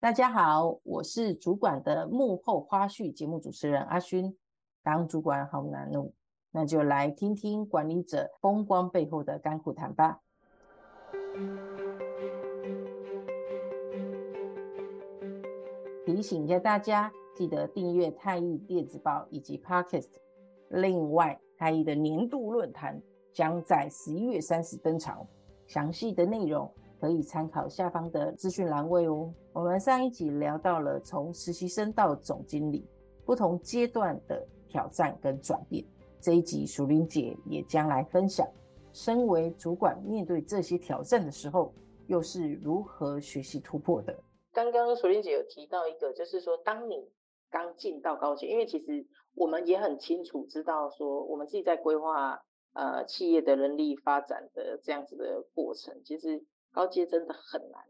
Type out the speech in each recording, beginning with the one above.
大家好，我是主管的幕后花絮节目主持人阿勋。当主管好难哦，那就来听听管理者风光背后的甘苦谈吧。提醒一下大家，记得订阅太毅电子报以及 Podcast。另外，太毅的年度论坛将在十一月三十登场，详细的内容，可以参考下方的资讯栏位哦。我们上一集聊到了从实习生到总经理不同阶段的挑战跟转变，这一集淑玲姐也将来分享，身为主管面对这些挑战的时候，又是如何学习突破的。刚刚淑玲姐有提到一个，就是说当你刚进到高级，因为其实我们也很清楚知道说，我们自己在规划呃企业的人力发展的这样子的过程，其实。高阶真的很难，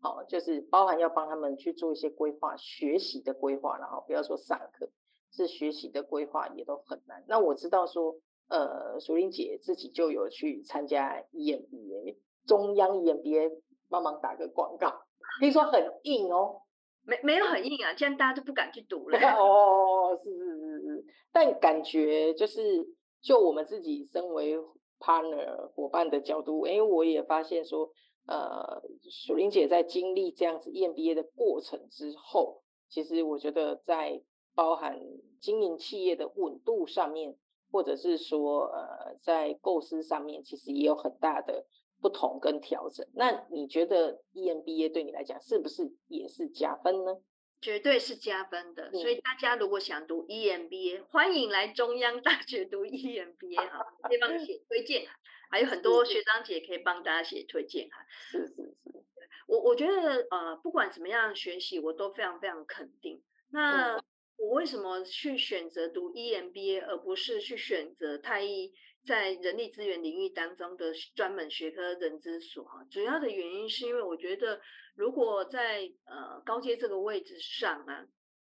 好，就是包含要帮他们去做一些规划、学习的规划，然后不要说上课，是学习的规划也都很难。那我知道说，呃，淑玲姐自己就有去参加 EMBA，中央 EMBA，帮忙打个广告，听说很硬哦，没没有很硬啊，这样大家都不敢去读了。哦，是是是是，但感觉就是就我们自己身为 partner 伙伴的角度，哎，我也发现说。呃，淑玲姐在经历这样子 EMBA 的过程之后，其实我觉得在包含经营企业的稳度上面，或者是说呃在构思上面，其实也有很大的不同跟调整。那你觉得 EMBA 对你来讲是不是也是加分呢？绝对是加分的。所以大家如果想读 EMBA，欢迎来中央大学读 EMBA 哈，可以帮你写推荐。还有很多学长姐可以帮大家写推荐函。是是是，我我觉得呃，不管怎么样学习，我都非常非常肯定。那我为什么去选择读 EMBA，而不是去选择太一在人力资源领域当中的专门学科人资所？哈，主要的原因是因为我觉得，如果在呃高阶这个位置上啊，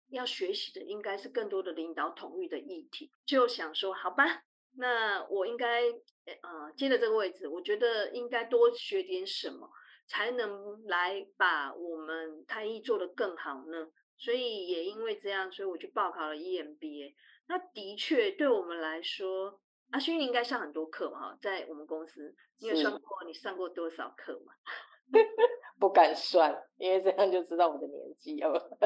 要学习的应该是更多的领导统御的议题。就想说，好吧。那我应该呃接了这个位置，我觉得应该多学点什么，才能来把我们太毅做得更好呢？所以也因为这样，所以我去报考了 EMBA。那的确对我们来说，阿勋应该上很多课嘛，在我们公司，你有算过你上过多少课吗？不敢算，因为这样就知道我的年纪了。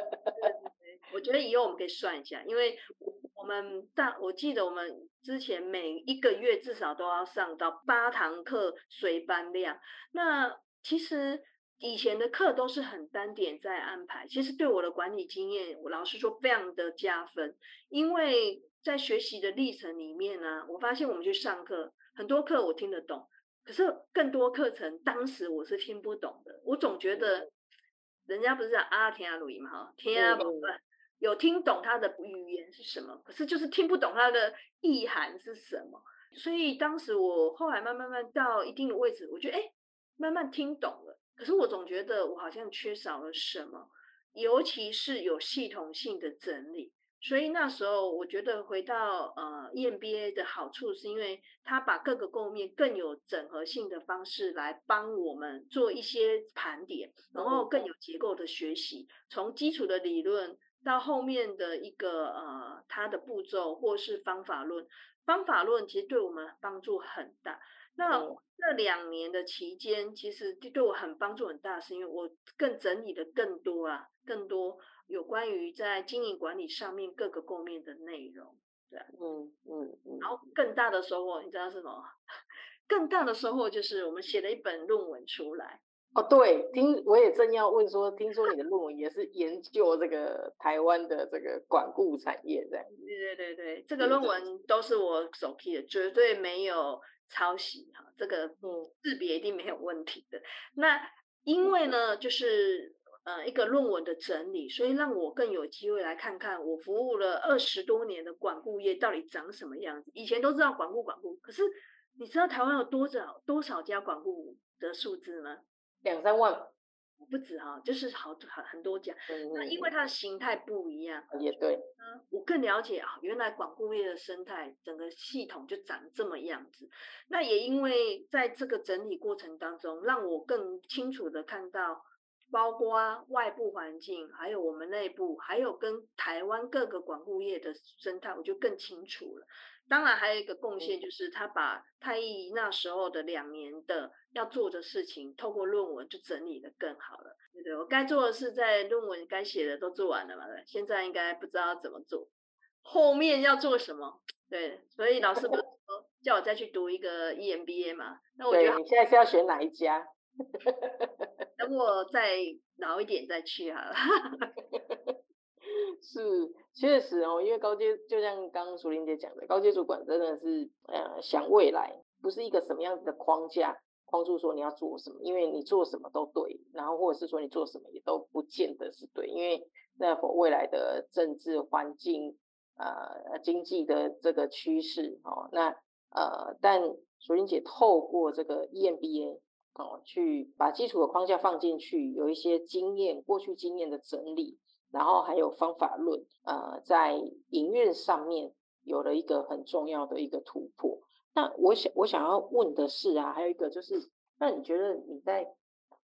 我觉得以后我们可以算一下，因为。我们大，我记得我们之前每一个月至少都要上到八堂课，随班量。那其实以前的课都是很单点在安排，其实对我的管理经验，我老实说非常的加分。因为在学习的历程里面呢，我发现我们去上课，很多课我听得懂，可是更多课程当时我是听不懂的。我总觉得人家不是叫阿听阿鲁嘛哈，听阿不笨。有听懂他的语言是什么，可是就是听不懂他的意涵是什么。所以当时我后来慢慢慢到一定的位置，我觉得哎，慢慢听懂了。可是我总觉得我好像缺少了什么，尤其是有系统性的整理。所以那时候我觉得回到呃 EMBA 的好处，是因为他把各个构面更有整合性的方式来帮我们做一些盘点，然后更有结构的学习，从基础的理论。到后面的一个呃，它的步骤或是方法论，方法论其实对我们帮助很大。那这两年的期间，其实对我很帮助很大，是因为我更整理的更多啊，更多有关于在经营管理上面各个构面的内容。对，嗯嗯嗯。然后更大的收获，你知道是什么？更大的收获就是我们写了一本论文出来。哦，对，听我也正要问说，听说你的论文也是研究这个台湾的这个管顾产业这样。对对对对，这个论文都是我手批的，绝对没有抄袭哈，这个嗯识别一定没有问题的。那因为呢，就是呃一个论文的整理，所以让我更有机会来看看我服务了二十多年的管顾业到底长什么样子。以前都知道管顾管顾，可是你知道台湾有多少多少家管顾的数字吗？两三万，不止哈，就是好很很多家。嗯、那因为它的形态不一样，也对。我更了解啊，原来广固业的生态，整个系统就长这么样子。那也因为在这个整理过程当中，让我更清楚的看到包括外部环境，还有我们内部，还有跟台湾各个广固业的生态，我就更清楚了。当然，还有一个贡献就是他把太医那时候的两年的要做的事情，透过论文就整理的更好了。对对，我该做的事在论文该写的都做完了嘛，现在应该不知道怎么做，后面要做什么？对，所以老师不是 说叫我再去读一个 EMBA 嘛？那我觉得你现在是要选哪一家？等我再老一点再去好了。是，确实哦，因为高阶就像刚刚淑铃姐讲的，高阶主管真的是呃想未来，不是一个什么样子的框架框住说你要做什么，因为你做什么都对，然后或者是说你做什么也都不见得是对，因为那否未来的政治环境呃经济的这个趋势哦，那呃但淑玲姐透过这个 EMBA 哦去把基础的框架放进去，有一些经验过去经验的整理。然后还有方法论，呃，在营运上面有了一个很重要的一个突破。那我想我想要问的是啊，还有一个就是，那你觉得你在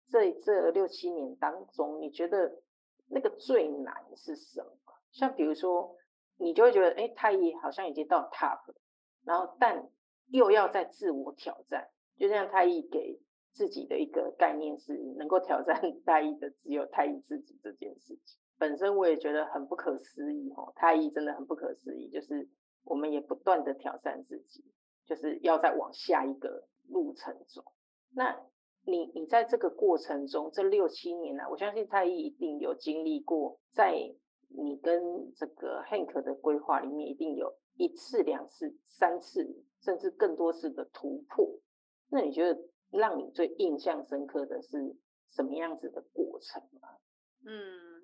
这这六七年当中，你觉得那个最难是什么？像比如说，你就会觉得，哎，太毅好像已经到 top 了，然后但又要再自我挑战，就像太毅给自己的一个概念是，能够挑战 太毅的只有太毅自己这件事情。本身我也觉得很不可思议哦，太医真的很不可思议，就是我们也不断的挑战自己，就是要再往下一个路程走。那你你在这个过程中，这六七年来，我相信太医一定有经历过，在你跟这个 Hank 的规划里面，一定有一次、两次、三次，甚至更多次的突破。那你觉得让你最印象深刻的是什么样子的过程吗？嗯。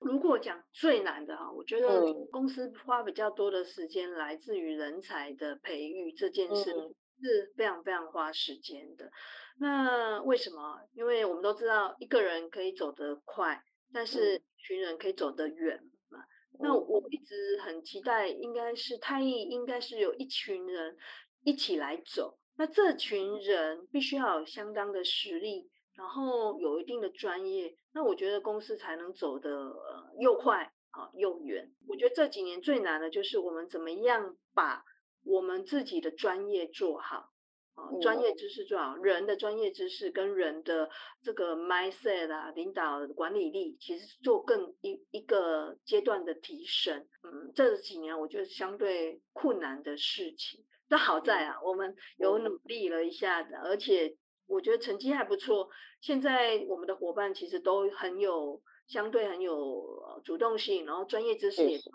如果讲最难的哈，我觉得公司花比较多的时间来自于人才的培育这件事是非常非常花时间的。那为什么？因为我们都知道一个人可以走得快，但是一群人可以走得远嘛。那我一直很期待，应该是太艺，应该是有一群人一起来走。那这群人必须要有相当的实力。然后有一定的专业，那我觉得公司才能走得呃又快啊又远。我觉得这几年最难的就是我们怎么样把我们自己的专业做好啊，专业知识做好，人的专业知识跟人的这个 mindset 啊，领导管理力，其实做更一一个阶段的提升。嗯，这几年我觉得相对困难的事情，但好在啊，我们有努力了一下子，而且。我觉得成绩还不错。现在我们的伙伴其实都很有相对很有主动性，然后专业知识也是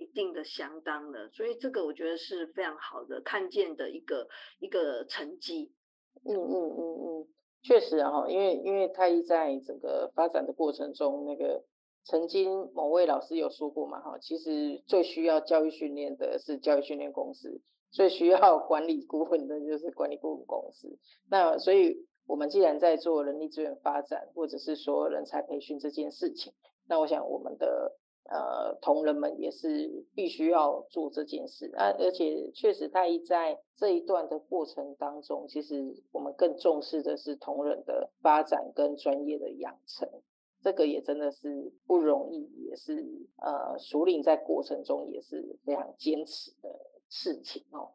一定的相当了，所以这个我觉得是非常好的看见的一个一个成绩。嗯嗯嗯嗯，确实啊，因为因为太医在整个发展的过程中，那个曾经某位老师有说过嘛，哈，其实最需要教育训练的是教育训练公司。最需要管理顾问的就是管理顾问公司。那所以，我们既然在做人力资源发展，或者是说人才培训这件事情，那我想我们的呃同仁们也是必须要做这件事啊。而且确实，太毅在这一段的过程当中，其实我们更重视的是同仁的发展跟专业的养成，这个也真的是不容易，也是呃淑铃在过程中也是非常坚持的。事情哦，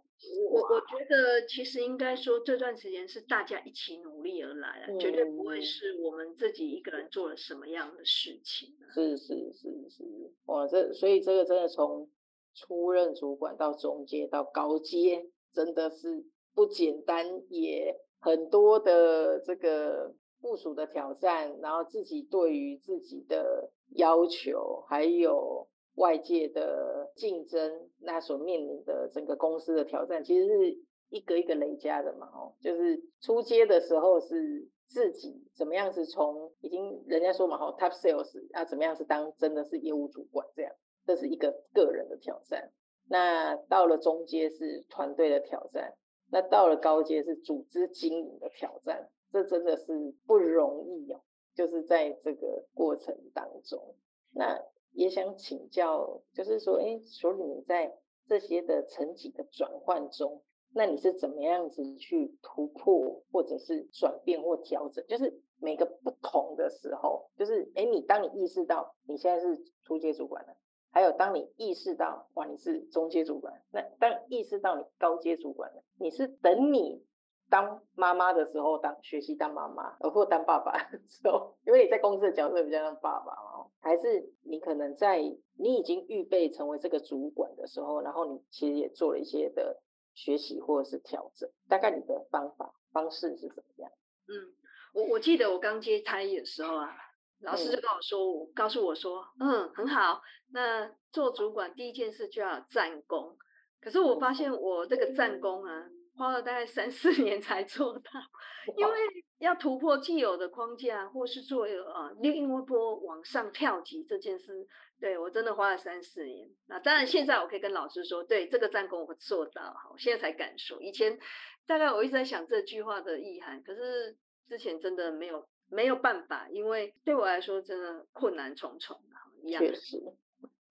我我觉得其实应该说，这段时间是大家一起努力而来的，嗯、绝对不会是我们自己一个人做了什么样的事情。是是是是，哇，这所以这个真的从初任主管到中阶到高阶，真的是不简单，也很多的这个部署的挑战，然后自己对于自己的要求还有。外界的竞争，那所面临的整个公司的挑战，其实是一个一个累加的嘛，哦，就是初阶的时候是自己怎么样是从已经人家说嘛，哈，top sales 要怎么样是当真的是业务主管这样，这是一个个人的挑战。那到了中阶是团队的挑战，那到了高阶是组织经营的挑战，这真的是不容易哦，就是在这个过程当中，那。也想请教，就是说，哎，所以你在这些的层级的转换中，那你是怎么样子去突破，或者是转变或调整？就是每个不同的时候，就是哎，你当你意识到你现在是初阶主管了，还有当你意识到哇你是中阶主管，那当意识到你高阶主管了，你是等你。当妈妈的时候，当学习当妈妈，或当爸爸的时候，因为你在公司的角色比较像爸爸哦，还是你可能在你已经预备成为这个主管的时候，然后你其实也做了一些的学习或者是调整，大概你的方法方式是怎么样？嗯，我我记得我刚接差役的时候啊，老师就跟我说，我、嗯、告诉我说，嗯，很好，那做主管第一件事就要战功，可是我发现我这个战功啊。嗯花了大概三四年才做到，因为要突破既有的框架，或是做呃另一波往上跳级这件事，对我真的花了三四年。那当然现在我可以跟老师说，对这个战功我做到，好，我现在才敢说。以前大概我一直在想这句话的意涵，可是之前真的没有没有办法，因为对我来说真的困难重重，一样的。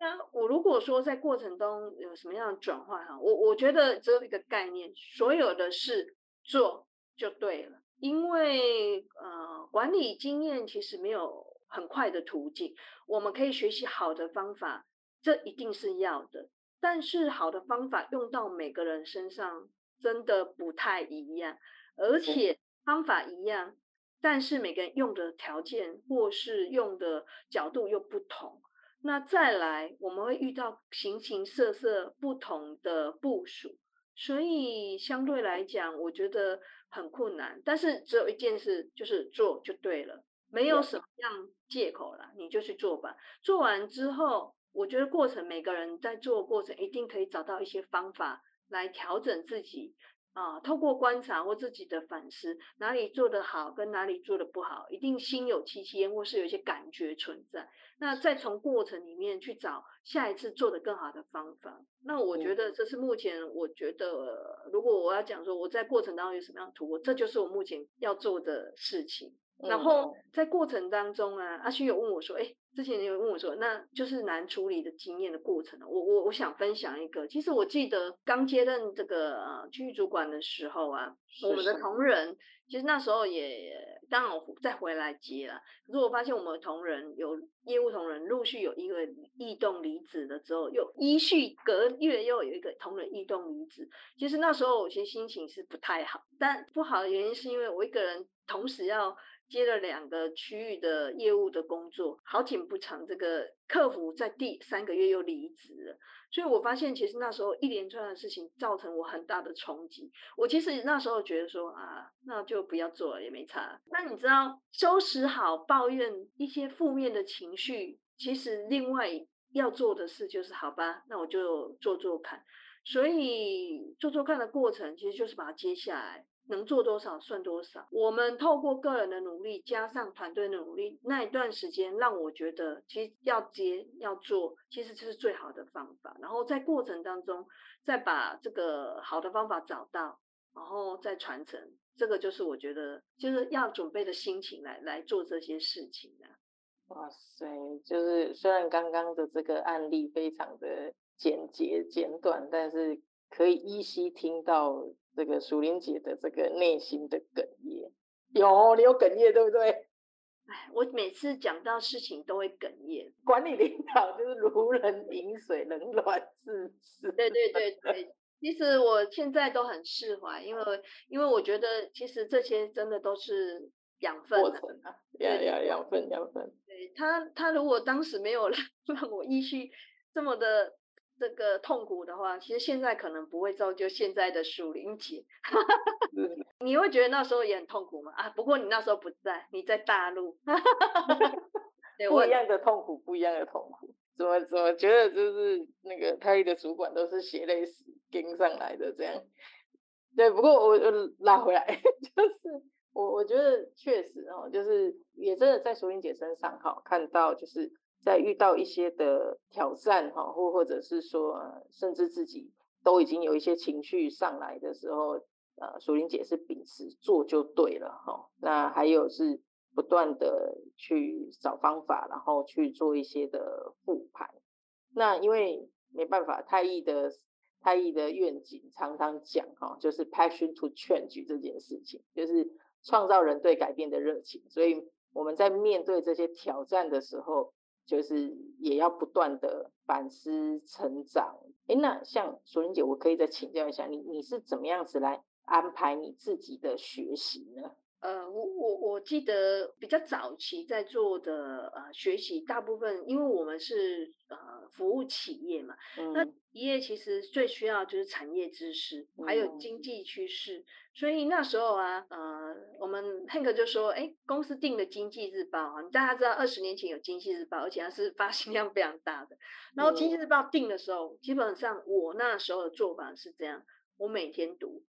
那我如果说在过程中有什么样的转换哈，我我觉得只有一个概念，所有的事做就对了，因为呃管理经验其实没有很快的途径，我们可以学习好的方法，这一定是要的，但是好的方法用到每个人身上真的不太一样，而且方法一样，但是每个人用的条件或是用的角度又不同。那再来，我们会遇到形形色色不同的部署，所以相对来讲，我觉得很困难。但是只有一件事，就是做就对了，没有什么样借口了，你就去做吧。做完之后，我觉得过程每个人在做过程一定可以找到一些方法来调整自己。啊，透过观察或自己的反思，哪里做得好，跟哪里做得不好，一定心有戚戚焉，或是有一些感觉存在。那再从过程里面去找下一次做得更好的方法。那我觉得这是目前，我觉得如果我要讲说我在过程当中有什么样的突破，这就是我目前要做的事情。然后在过程当中啊，阿勋有问我说：“哎，之前有问我说，那就是难处理的经验的过程。”我我我想分享一个，其实我记得刚接任这个呃区域主管的时候啊，我们的同仁其实那时候也当然我再回来接了，可是我发现我们的同仁有业务同仁陆续有一个异动离职了之后，又依序隔月又有一个同仁异动离职。其实那时候我其实心情是不太好，但不好的原因是因为我一个人同时要。接了两个区域的业务的工作，好景不长，这个客服在第三个月又离职了，所以我发现其实那时候一连串的事情造成我很大的冲击。我其实那时候觉得说啊，那就不要做了，也没差。那你知道，收拾好抱怨一些负面的情绪，其实另外要做的事就是，好吧，那我就做做看。所以做做看的过程，其实就是把它接下来。能做多少算多少。我们透过个人的努力，加上团队的努力，那一段时间让我觉得，其实要接要做，其实这是最好的方法。然后在过程当中，再把这个好的方法找到，然后再传承。这个就是我觉得，就是要准备的心情来来做这些事情的。哇塞，就是虽然刚刚的这个案例非常的简洁简短，但是可以依稀听到。这个淑玲姐的这个内心的哽咽，有你有哽咽对不对？哎，我每次讲到事情都会哽咽。管理领导就是如人饮水，冷暖自知。对对对 对，其实我现在都很释怀，因为因为我觉得其实这些真的都是养分过程啊，要要养分养分。对他他如果当时没有 让我依序这么的。这个痛苦的话，其实现在可能不会造就现在的淑铃姐。你会觉得那时候也很痛苦吗？啊，不过你那时候不在，你在大陆。对，不一样的痛苦，不一样的痛苦。怎么怎么觉得就是那个他的主管都是血泪史跟上来的这样？对，不过我我拉回来，就是我我觉得确实哦，就是也真的在淑英姐身上哈看到就是。在遇到一些的挑战哈，或或者是说，甚至自己都已经有一些情绪上来的时候，呃，淑玲姐是秉持做就对了哈。那还有是不断的去找方法，然后去做一些的复盘。那因为没办法，太易的太易的愿景常常讲哈，就是 passion to change 这件事情，就是创造人对改变的热情。所以我们在面对这些挑战的时候，就是也要不断的反思成长。哎，那像淑铃姐，我可以再请教一下你，你是怎么样子来安排你自己的学习呢？呃，我我我记得比较早期在做的呃学习，大部分因为我们是呃服务企业嘛，嗯、那企业其实最需要就是产业知识，还有经济趋势，嗯、所以那时候啊，呃，我们 Hank 就说，哎，公司订的经济日报啊，大家知道二十年前有经济日报，而且它是发行量非常大的，然后经济日报订的时候，嗯、基本上我那时候的做法是这样，我每天读，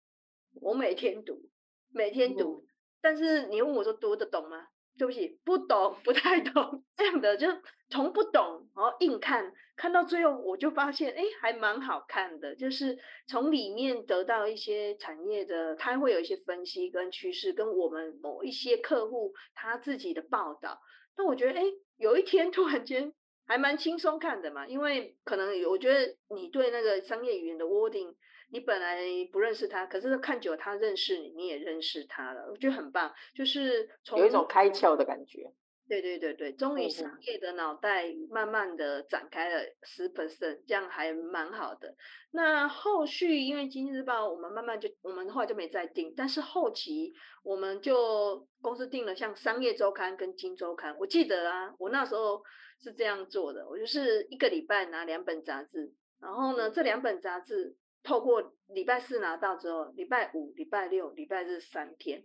我每天读，每天读。嗯但是你问我说读得懂吗？对不起，不懂，不太懂。这样的就从不懂，然后硬看，看到最后我就发现，哎，还蛮好看的。就是从里面得到一些产业的，它会有一些分析跟趋势，跟我们某一些客户他自己的报道。那我觉得，哎，有一天突然间还蛮轻松看的嘛，因为可能我觉得你对那个商业语言的 wording。你本来不认识他，可是看久他认识你，你也认识他了，我觉得很棒，就是从有一种开窍的感觉。对对对对，终于商业的脑袋慢慢的展开了十 percent，这样还蛮好的。那后续因为经济日报，我们慢慢就我们后来就没再订，但是后期我们就公司订了像商业周刊跟金周刊。我记得啊，我那时候是这样做的，我就是一个礼拜拿两本杂志，然后呢，这两本杂志。透过礼拜四拿到之后，礼拜五、礼拜六、礼拜日三天，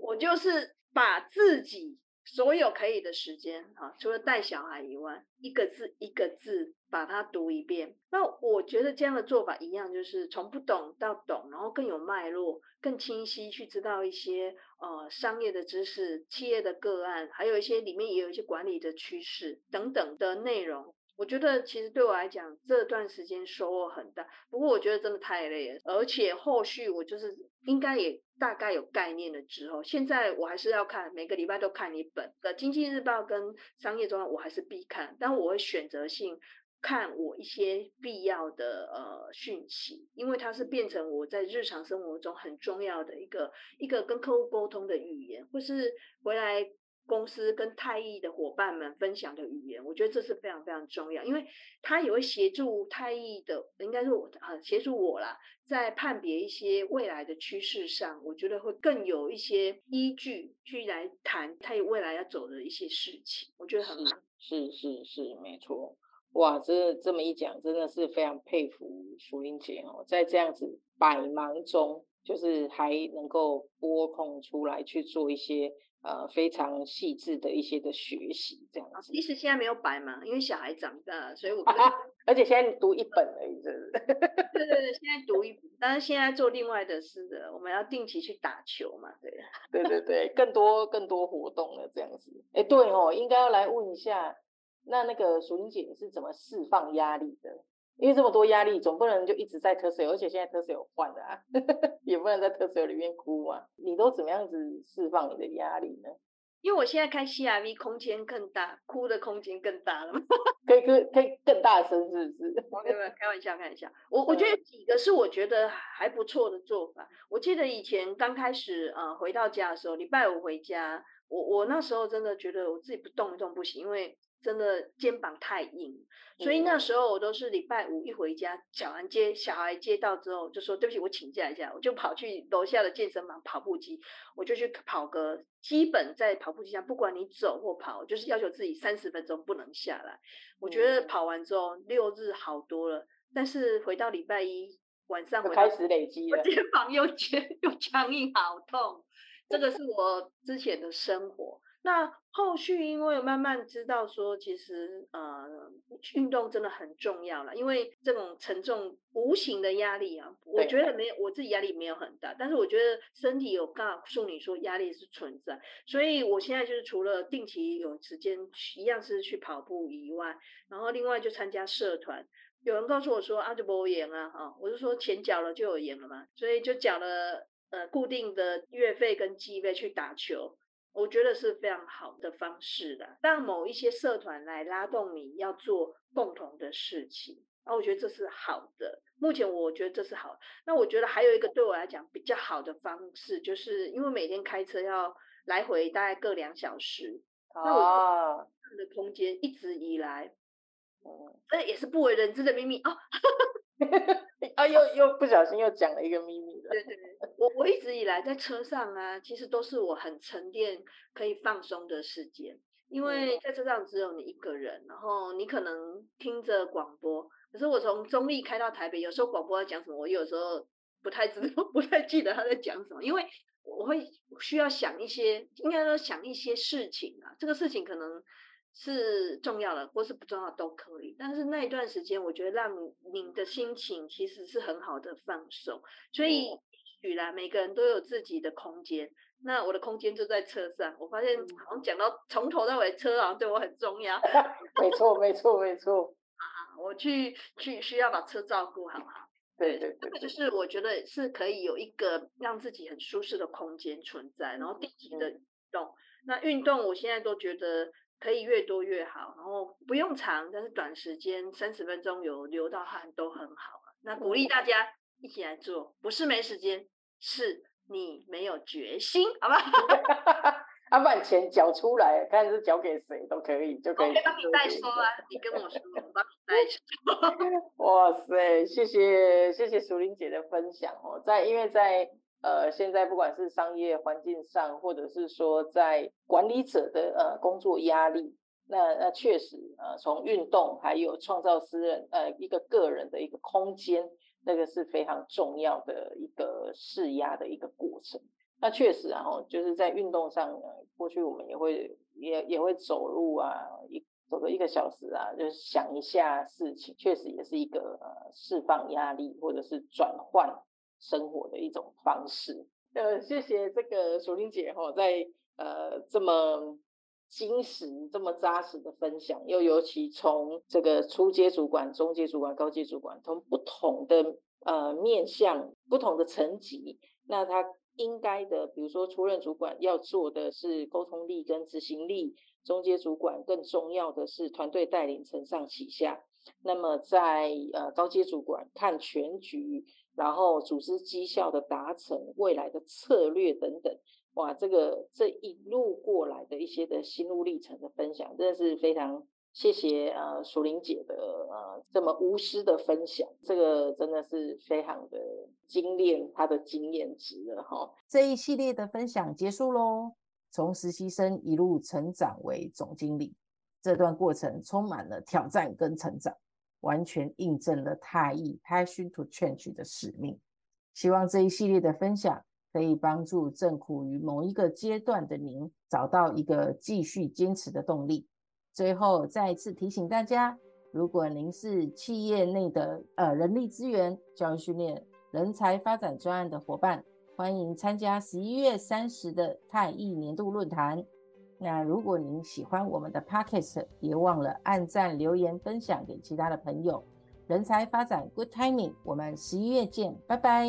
我就是把自己所有可以的时间，啊，除了带小孩以外，一个字一个字把它读一遍。那我觉得这样的做法一样，就是从不懂到懂，然后更有脉络、更清晰，去知道一些呃商业的知识、企业的个案，还有一些里面也有一些管理的趋势等等的内容。我觉得其实对我来讲，这段时间收获很大。不过我觉得真的太累了，而且后续我就是应该也大概有概念了之后，现在我还是要看，每个礼拜都看一本的《经济日报》跟《商业周刊》，我还是必看，但我会选择性看我一些必要的呃讯息，因为它是变成我在日常生活中很重要的一个一个跟客户沟通的语言，或是回来。公司跟太毅的伙伴们分享的语言，我觉得这是非常非常重要，因为他也会协助太毅的，应该是我啊协助我啦，在判别一些未来的趋势上，我觉得会更有一些依据去来谈太毅未来要走的一些事情，我觉得很好。是是是是，没错。哇，这这么一讲，真的是非常佩服淑英姐哦，在这样子百忙中，就是还能够拨空出来去做一些。呃，非常细致的一些的学习，这样子。其实现在没有白嘛，因为小孩长大，所以我而且现在读一本而已，是不是？对对对，现在读一本，但是现在做另外的事的，我们要定期去打球嘛，对。对对对，更多更多活动了，这样子。哎，对哦，应该要来问一下，那那个淑玲姐你是怎么释放压力的？因为这么多压力，总不能就一直在特色，而且现在特色有换的啊，也不能在特色里面哭啊。你都怎么样子释放你的压力呢？因为我现在开 CRV，空间更大，哭的空间更大了。可以可以可以更大声，是不是？没有没有，开玩笑开玩笑。我我觉得几个是我觉得还不错的做法。我记得以前刚开始呃回到家的时候，礼拜五回家，我我那时候真的觉得我自己不动一动不行，因为。真的肩膀太硬，所以那时候我都是礼拜五一回家，小孩接小孩接到之后，就说对不起，我请假一下，我就跑去楼下的健身房跑步机，我就去跑个基本在跑步机上，不管你走或跑，就是要求自己三十分钟不能下来。我觉得跑完之后六日好多了，但是回到礼拜一晚上我开始累积了，我肩膀又肩 又僵硬，好痛。这个是我之前的生活。那后续因为慢慢知道说，其实呃运动真的很重要了，因为这种沉重无形的压力啊，我觉得没有我自己压力没有很大，但是我觉得身体有告诉你说压力是存在，所以我现在就是除了定期有时间一样是去跑步以外，然后另外就参加社团，有人告诉我说啊就不会赢啊哈，我就说钱缴了就有赢了嘛，所以就缴了呃固定的月费跟季费去打球。我觉得是非常好的方式的，让某一些社团来拉动你要做共同的事情，那我觉得这是好的。目前我觉得这是好。那我觉得还有一个对我来讲比较好的方式，就是因为每天开车要来回大概各两小时，那我的空间一直以来，哦，这也是不为人知的秘密哦。啊，又又不小心又讲了一个秘密了。对对对，我我一直以来在车上啊，其实都是我很沉淀、可以放松的时间，因为在车上只有你一个人，然后你可能听着广播。可是我从中立开到台北，有时候广播在讲什么，我有时候不太知道，不太记得他在讲什么，因为我会需要想一些，应该说想一些事情啊，这个事情可能。是重要的，或是不重要都可以。但是那一段时间，我觉得让你的心情其实是很好的放松。所以，许来每个人都有自己的空间。那我的空间就在车上。我发现好像讲到从头到尾，车好像对我很重要。没错，没错，没错。啊，我去去需要把车照顾好好。对对对，这个就是我觉得是可以有一个让自己很舒适的空间存在，然后定期的运动。那运动，我现在都觉得。可以越多越好，然后不用长，但是短时间三十分钟有流到汗都很好。那鼓励大家一起来做，不是没时间，是你没有决心，好吧？要、啊、把钱缴出来，看是缴给谁都可以，就可以。我帮你代收啊，你跟我说，我帮你代收。哇塞，谢谢谢谢淑玲姐的分享哦，在因为在。呃，现在不管是商业环境上，或者是说在管理者的呃工作压力，那那确实呃，从运动还有创造私人呃一个个人的一个空间，那个是非常重要的一个释压的一个过程。那确实啊，哈，就是在运动上，呃，过去我们也会也也会走路啊，一走个一个小时啊，就是想一下事情，确实也是一个呃释放压力或者是转换。生活的一种方式。呃，谢谢这个淑玲姐哈，在呃这么精实、这么扎实的分享，又尤其从这个初阶主管、中阶主管、高阶主管，从不同的呃面向、不同的层级，那他应该的，比如说初任主管要做的是沟通力跟执行力，中阶主管更重要的是团队带领、承上启下。那么在呃高阶主管看全局。然后组织绩效的达成，未来的策略等等，哇，这个这一路过来的一些的心路历程的分享，真的是非常谢谢呃淑玲姐的呃这么无私的分享，这个真的是非常的精炼她的经验值了哈。这一系列的分享结束喽，从实习生一路成长为总经理，这段过程充满了挑战跟成长。完全印证了太毅 Passion to Change 的使命。希望这一系列的分享可以帮助正苦于某一个阶段的您找到一个继续坚持的动力。最后再一次提醒大家，如果您是企业内的呃人力资源、教育训练、人才发展专案的伙伴，欢迎参加十一月三十的太毅年度论坛。那如果您喜欢我们的 Podcast，别忘了按赞、留言、分享给其他的朋友。人才发展 Good Timing，我们十一月见，拜拜。